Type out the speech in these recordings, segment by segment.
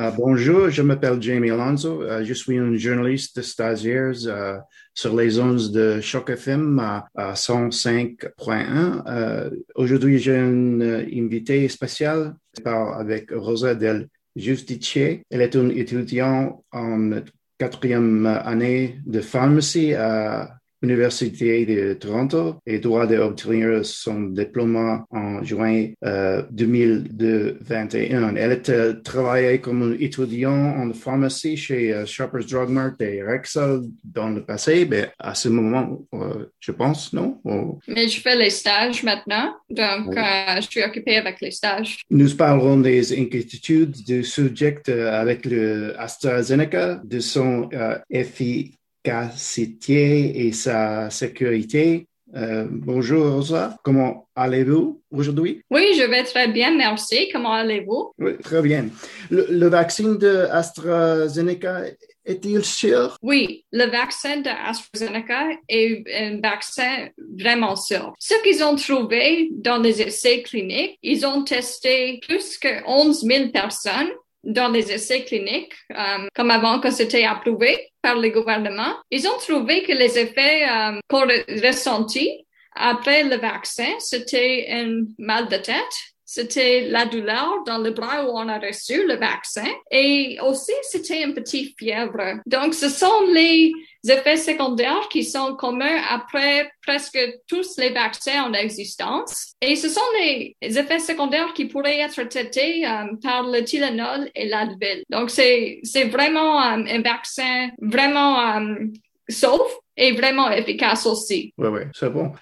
Uh, bonjour, je m'appelle Jamie Alonso. Uh, je suis un journaliste stagiaire uh, sur les ondes de Choc FM à, à 105.1. Aujourd'hui, j'ai une invitée spéciale avec Rosa Del Justice. Elle est une étudiante en quatrième année de pharmacie à Université de Toronto et doit d'obtenir son diplôme en juin euh, 2021. Elle a travaillé comme étudiant en pharmacie chez euh, Shoppers Drug Mart et Rexall dans le passé, mais à ce moment, euh, je pense, non? Mais je fais les stages maintenant, donc euh, je suis occupée avec les stages. Nous parlerons des inquiétudes du sujet avec le AstraZeneca, de son efficacité efficacité et sa sécurité. Euh, bonjour Rosa, comment allez-vous aujourd'hui? Oui, je vais très bien, merci. Comment allez-vous? Oui, très bien. Le, vaccin de AstraZeneca est-il sûr? Oui, le vaccin de AstraZeneca est un vaccin vraiment sûr. Ce qu'ils ont trouvé dans les essais cliniques, ils ont testé plus que 11 000 personnes dans les essais cliniques, euh, comme avant que c'était approuvé par le gouvernement, ils ont trouvé que les effets euh, ressentis après le vaccin, c'était un mal de tête, c'était la douleur dans le bras où on a reçu le vaccin et aussi c'était une petite fièvre. Donc, ce sont les effets secondaires qui sont communs après presque tous les vaccins en existence. Et ce sont les effets secondaires qui pourraient être traités euh, par le Tylenol et l'Advil. Donc, c'est, c'est vraiment euh, un vaccin vraiment euh, sauf et vraiment efficace aussi. Oui, oui, c'est bon.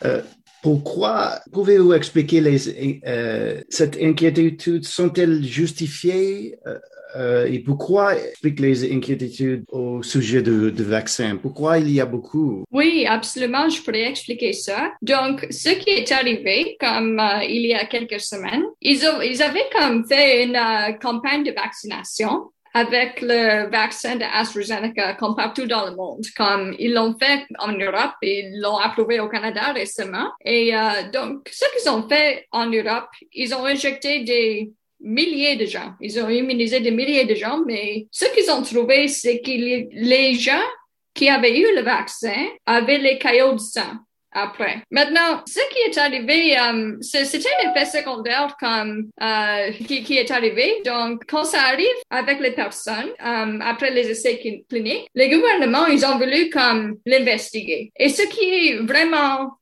Pourquoi pouvez-vous expliquer les, euh, cette inquiétude sont-elles justifiées euh, euh, et pourquoi expliquent les inquiétudes au sujet de vaccins? Pourquoi il y a beaucoup? Oui, absolument, je pourrais expliquer ça. Donc, ce qui est arrivé, comme il y a quelques semaines, ils, ont, ils avaient comme fait une campagne de vaccination avec le vaccin de AstraZeneca comme partout dans le monde, comme ils l'ont fait en Europe ils l'ont approuvé au Canada récemment. Et euh, donc, ce qu'ils ont fait en Europe, ils ont injecté des milliers de gens. Ils ont immunisé des milliers de gens, mais ce qu'ils ont trouvé, c'est que les gens qui avaient eu le vaccin avaient les caillots de sang après. Maintenant, ce qui est arrivé, um, c'était un effet secondaire comme euh, qui, qui, est arrivé. Donc, quand ça arrive avec les personnes um, après les essais cliniques, les gouvernements ils ont voulu comme l'investiguer. Et ce qui est vraiment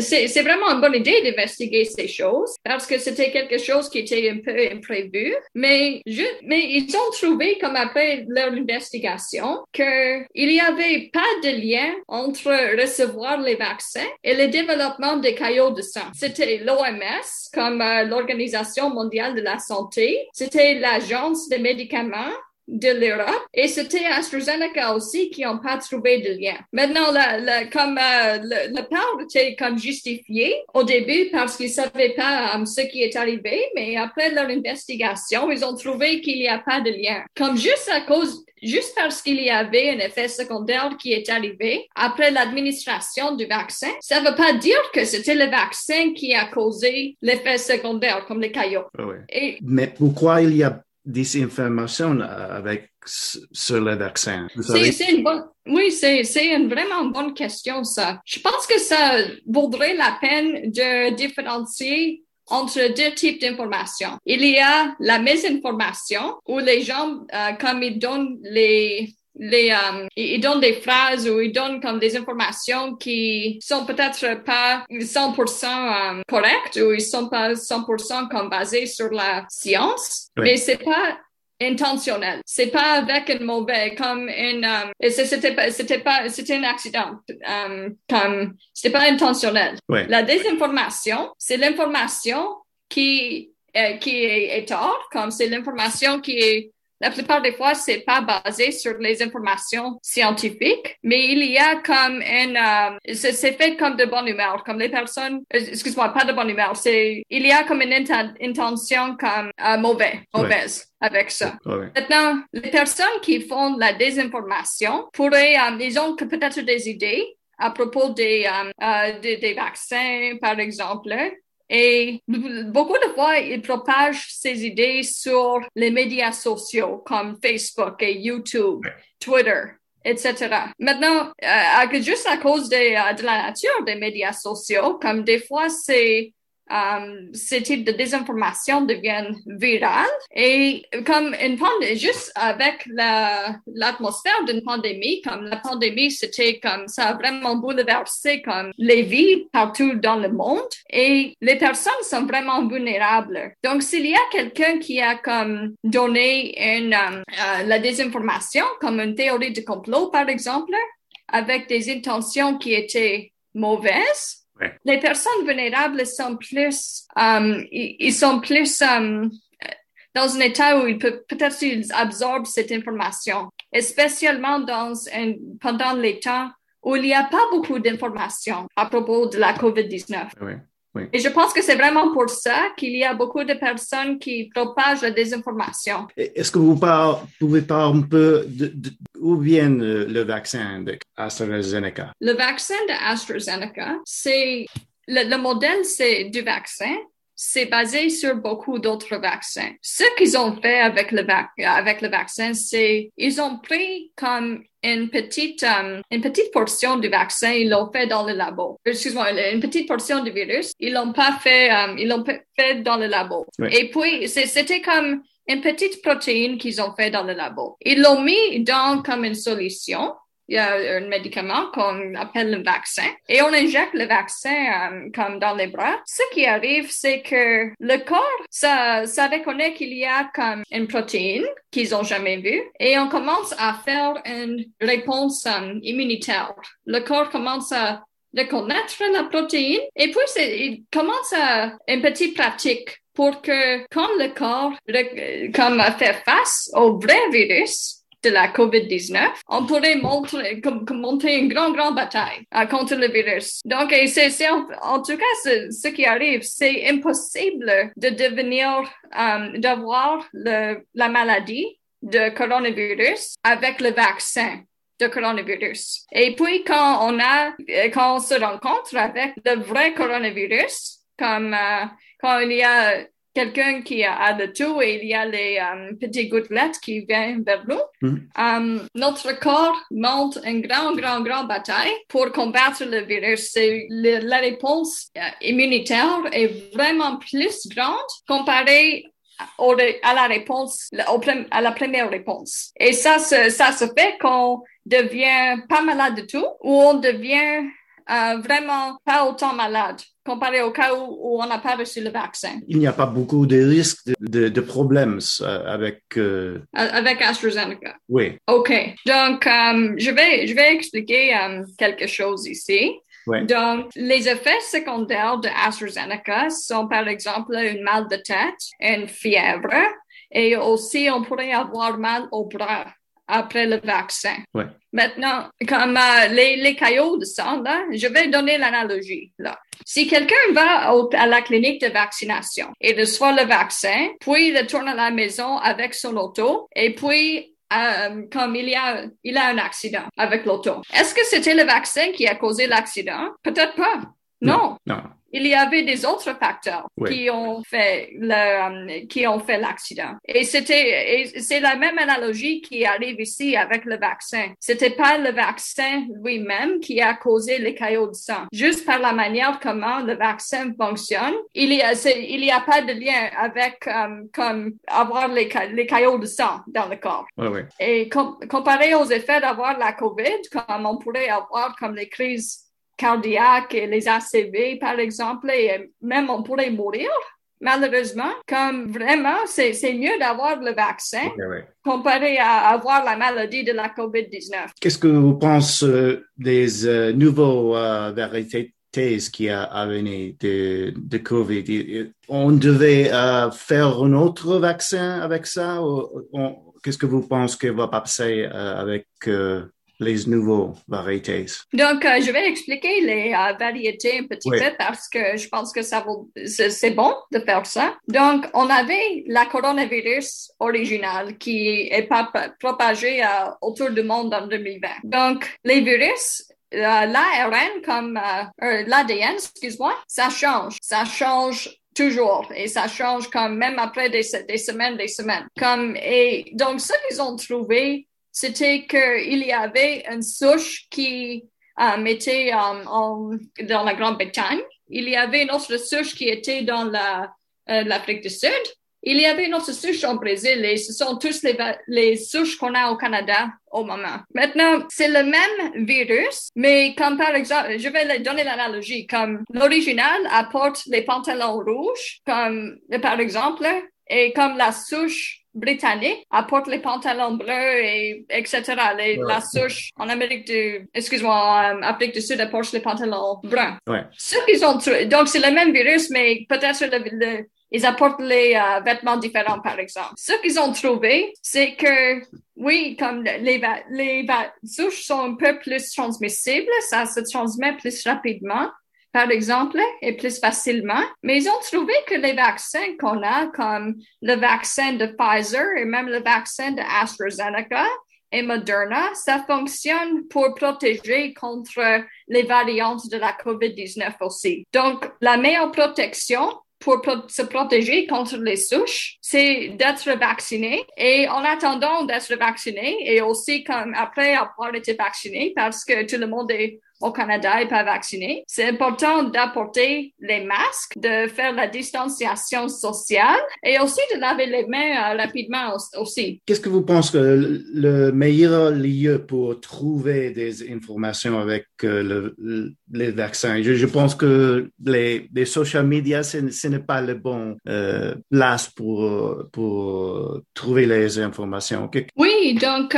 c'est vraiment une bonne idée d'investiguer ces choses parce que c'était quelque chose qui était un peu imprévu. Mais, je, mais ils ont trouvé, comme après leur investigation, qu'il n'y avait pas de lien entre recevoir les vaccins et le développement des caillots de sang. C'était l'OMS, comme euh, l'Organisation mondiale de la santé. C'était l'Agence des médicaments de l'Europe et c'était AstraZeneca aussi qui n'ont pas trouvé de lien. Maintenant, la, comme euh, le, le part était comme justifié au début parce qu'ils savaient pas um, ce qui est arrivé, mais après leur investigation, ils ont trouvé qu'il n'y a pas de lien. Comme juste à cause juste parce qu'il y avait un effet secondaire qui est arrivé après l'administration du vaccin, ça ne veut pas dire que c'était le vaccin qui a causé l'effet secondaire, comme les caillots. Ah mais pourquoi il y a des informations euh, avec sur le vaccin? C'est une bonne, oui, c'est une vraiment bonne question, ça. Je pense que ça vaudrait la peine de différencier entre deux types d'informations. Il y a la mésinformation où les gens, euh, comme ils donnent les les, um, ils donnent des phrases ou ils donnent comme des informations qui sont peut-être pas 100% um, correctes ou ils sont pas 100% comme basées sur la science, mais c'est pas intentionnel. C'est pas avec un mauvais, comme une, um, c'était pas, c'était pas, c'était un accident, um, comme, c'était pas intentionnel. La désinformation, c'est l'information qui, euh, qui est, est tort, comme c'est l'information qui est la plupart des fois, c'est pas basé sur les informations scientifiques, mais il y a comme une, euh, c'est fait comme de bonne humeur, comme les personnes, euh, excuse-moi, pas de bonne humeur, c'est, il y a comme une intention comme euh, mauvais, mauvaise. avec ça. Maintenant, les personnes qui font la désinformation pourraient, euh, ils ont peut-être des idées à propos des, des, des vaccins, par exemple, Et beaucoup de fois, il propage ses idées sur les médias sociaux comme Facebook et YouTube, Twitter, etc. Maintenant, euh, juste à cause de, euh, de la nature des médias sociaux, comme des fois c'est euh, ce type de désinformation devient viral et comme une pandémie, juste avec l'atmosphère d'une pandémie, comme la pandémie, c'était comme ça a vraiment bouleversé comme les vies partout dans le monde et les personnes sont vraiment vulnérables. Donc, s'il y a quelqu'un qui a comme donné une, euh, euh, la désinformation comme une théorie de complot, par exemple, avec des intentions qui étaient mauvaises, les personnes vulnérables sont plus, um, ils, sont plus um, dans un état où ils peuvent, peut-être ils absorbent cette information, spécialement dans un, pendant les temps où il n'y a pas beaucoup d'informations à propos de la COVID-19. Oui. Et je pense que c'est vraiment pour ça qu'il y a beaucoup de personnes qui propagent la désinformation. Est-ce que vous pouvez parler un peu d'où vient le, vaccin d'AstraZeneca? Le vaccin d'AstraZeneca, c'est le, modèle c'est du vaccin, c'est basé sur beaucoup d'autres vaccins. Ce qu'ils ont fait avec le, avec le vaccin, c'est ils ont pris comme une petite, um, une petite portion du vaccin, ils l'ont fait dans le labo. Excuse-moi, une petite portion du virus, ils l'ont pas fait, um, ils l'ont fait dans le labo. Et puis, c'était comme une petite protéine qu'ils ont fait dans le labo. Ils l'ont mis dans comme une solution il y a un médicament qu'on appelle le vaccin et on injecte le vaccin euh, comme dans les bras. Ce qui arrive, c'est que le corps, ça, ça reconnaît qu'il y a comme une protéine qu'ils ont jamais vue et on commence à faire une réponse euh, immunitaire. Le corps commence à reconnaître la protéine et puis il commence à une petite pratique pour que quand le corps comme fait face au vrai virus, de la COVID-19, on pourrait monter, monter une grande, grande bataille contre le virus. Donc, c'est, en, en, tout cas ce, qui arrive. C'est impossible de devenir, euh, d'avoir la maladie de coronavirus avec le vaccin de coronavirus. Et puis, quand on a, quand on se rencontre avec le vrai coronavirus, comme euh, quand il y a quelqu'un qui a le tout et il y a les um, petites gouttelettes qui viennent vers nous. Mm. Um, notre corps monte une grande, grande, grande bataille pour combattre le virus. Le, la réponse euh, immunitaire est vraiment plus grande comparée à la réponse, à la première réponse. Et ça, ça se fait qu'on devient pas malade du tout ou on devient euh, vraiment pas autant malade comparé au cas où, on n'a pas reçu le vaccin. Il n'y a pas beaucoup de risques de, de, problèmes euh, avec... Euh, avec AstraZeneca. Oui. OK. Donc, je, vais, je vais expliquer quelque chose ici. Donc, les effets secondaires de AstraZeneca sont par exemple une mal de tête, une fièvre, et aussi on pourrait avoir mal au bras après le vaccin. Ouais. Maintenant, comme euh, les, les caillots de sang, là, je vais donner l'analogie. Là. Si quelqu'un va à la clinique de vaccination et reçoit le vaccin, puis retourne à la maison avec son auto, et puis euh, comme il y a, il a un accident avec l'auto. Est-ce que c'était le vaccin qui a causé l'accident? Peut-être pas. Non. non il y avait des autres facteurs qui ont fait le, qui ont fait l'accident. Et c'était, c'est la même analogie qui arrive ici avec le vaccin. C'était pas le vaccin lui-même qui a causé les caillots de sang. Juste par la manière comment le vaccin fonctionne, il y a, il y a pas de lien avec, um, comme avoir les, les caillots de sang dans le corps. Et comparé aux effets d'avoir la COVID, comme on pourrait avoir comme les crises cardiaques et les ACV, par exemple, et même on pourrait mourir. Malheureusement, comme vraiment, c'est mieux d'avoir le vaccin comparé à avoir la maladie de la COVID-19. Qu'est-ce que vous pensez euh, des euh, nouveaux euh, vérités qui a, à venir de, de COVID? On devait faire un autre vaccin avec ça? Qu'est-ce que vous pensez que va passer avec les nouveaux variétés. Donc, euh, je vais expliquer les euh, variétés un petit peu parce que je pense que ça vaut, c'est bon de faire ça. Donc, on avait la coronavirus originale qui est pas propagée euh, autour du monde en 2020. Donc, les virus l'ARN comme euh, l'ADN, excuse-moi, ça change. Ça change toujours et ça change comme même après des, des semaines, des semaines. Comme et donc ce qu'ils ont trouvé, c'était qu'il y avait une souche qui um, était um, dans la Grande-Bretagne. Il y avait une autre souche qui était dans la l'Afrique du Sud il y avait une autre souche au Brésil et ce sont tous les, les souches qu'on a au Canada au moment. Maintenant, c'est le même virus, mais comme par exemple, je vais donner l'analogie, comme l'original apporte les pantalons rouges, comme par exemple, et comme la souche britannique apporte les pantalons bleus et etc. La souche en Amérique du, excuse-moi, en Afrique du Sud apporte les pantalons bruns. Ouais. Ce qu'ils ont, donc c'est le même virus, mais peut-être le ils apportent les euh, vêtements différents, par exemple. Ce qu'ils ont trouvé, c'est que, oui, comme les, les souches sont un peu plus transmissibles, ça se transmet plus rapidement, par exemple, et plus facilement. Mais ils ont trouvé que les vaccins qu'on a, comme le vaccin de Pfizer et même le vaccin de AstraZeneca, et Moderna, ça fonctionne pour protéger contre les variantes de la COVID-19 aussi. Donc, la meilleure protection, pour se protéger contre les souches, c'est d'être vacciné. Et en attendant d'être vacciné, et aussi comme après avoir été vacciné, parce que tout le monde est au Canada et pas vacciné. C'est important d'apporter les masques, de faire la distanciation sociale et aussi de laver les mains euh, rapidement aussi. Qu'est-ce que vous pensez que le meilleur lieu pour trouver des informations avec euh, le, les vaccins? Je, pense que les, les social media, ce, n'est pas le bon euh, place pour, pour trouver les informations. Oui, donc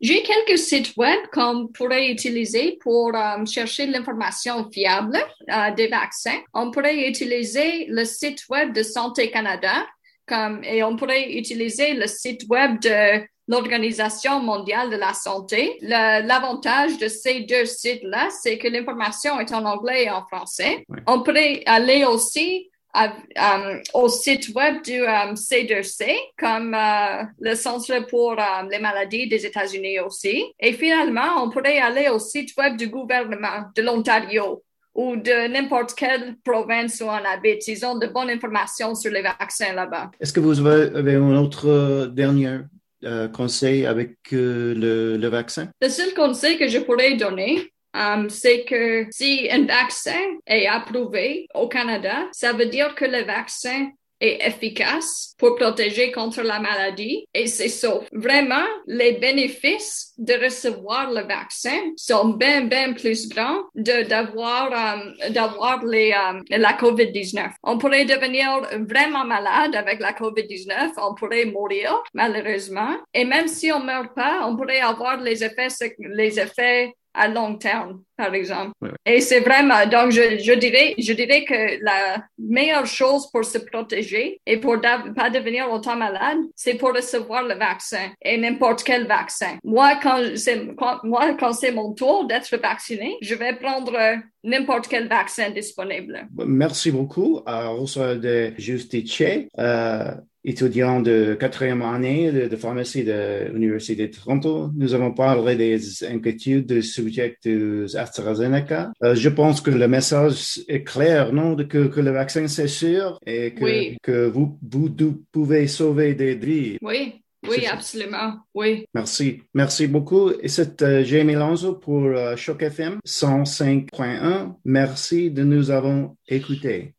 j'ai quelques sites web qu'on pourrait utiliser pour euh, chercher l'information fiable euh, des vaccins, on pourrait utiliser le site web de Santé Canada comme, et on pourrait utiliser le site web de l'Organisation mondiale de la santé. L'avantage de ces deux sites-là, c'est que l'information est en anglais et en français. On pourrait aller aussi Um, au site web du um, C2C, comme euh, le Centre pour um, les maladies des États-Unis aussi. Et finalement, on pourrait aller au site web du gouvernement de l'Ontario ou de n'importe quelle province où on habite. Ils ont de bonnes informations sur les vaccins là-bas. Est-ce que vous avez un autre euh, dernier euh, conseil avec le, le vaccin? Le seul conseil que je pourrais donner, Um, c'est que si un vaccin est approuvé au Canada, ça veut dire que le vaccin est efficace pour protéger contre la maladie et c'est sauf. Vraiment, les bénéfices de recevoir le vaccin sont bien, bien plus grands de, d'avoir, um, d'avoir um, la COVID-19. On pourrait devenir vraiment malade avec la COVID-19, on pourrait mourir, malheureusement. Et même si on meurt pas, on pourrait avoir les effets, les effets à long terme, par exemple. Et c'est vraiment, donc je, je, dirais, je dirais que la meilleure chose pour se protéger et pour ne pas devenir autant malade, c'est pour recevoir le vaccin et n'importe quel vaccin. Moi, quand c'est, moi, quand c'est mon tour d'être vacciné, je vais prendre n'importe quel vaccin disponible. Merci beaucoup Rosa de Justice. Euh, étudiant de quatrième année de, pharmacie de l'Université de Toronto. Nous avons parlé des inquiétudes du sujet de AstraZeneca. Euh, je pense que le message est clair, non, que, que le vaccin c'est sûr et que, que vous, vous, pouvez sauver des vies. Oui. Oui, absolument. Oui. Merci. Merci beaucoup. Et c'est euh, Jamie Lanzo pour euh, Choc FM 105.1. Merci de nous avoir écoutés.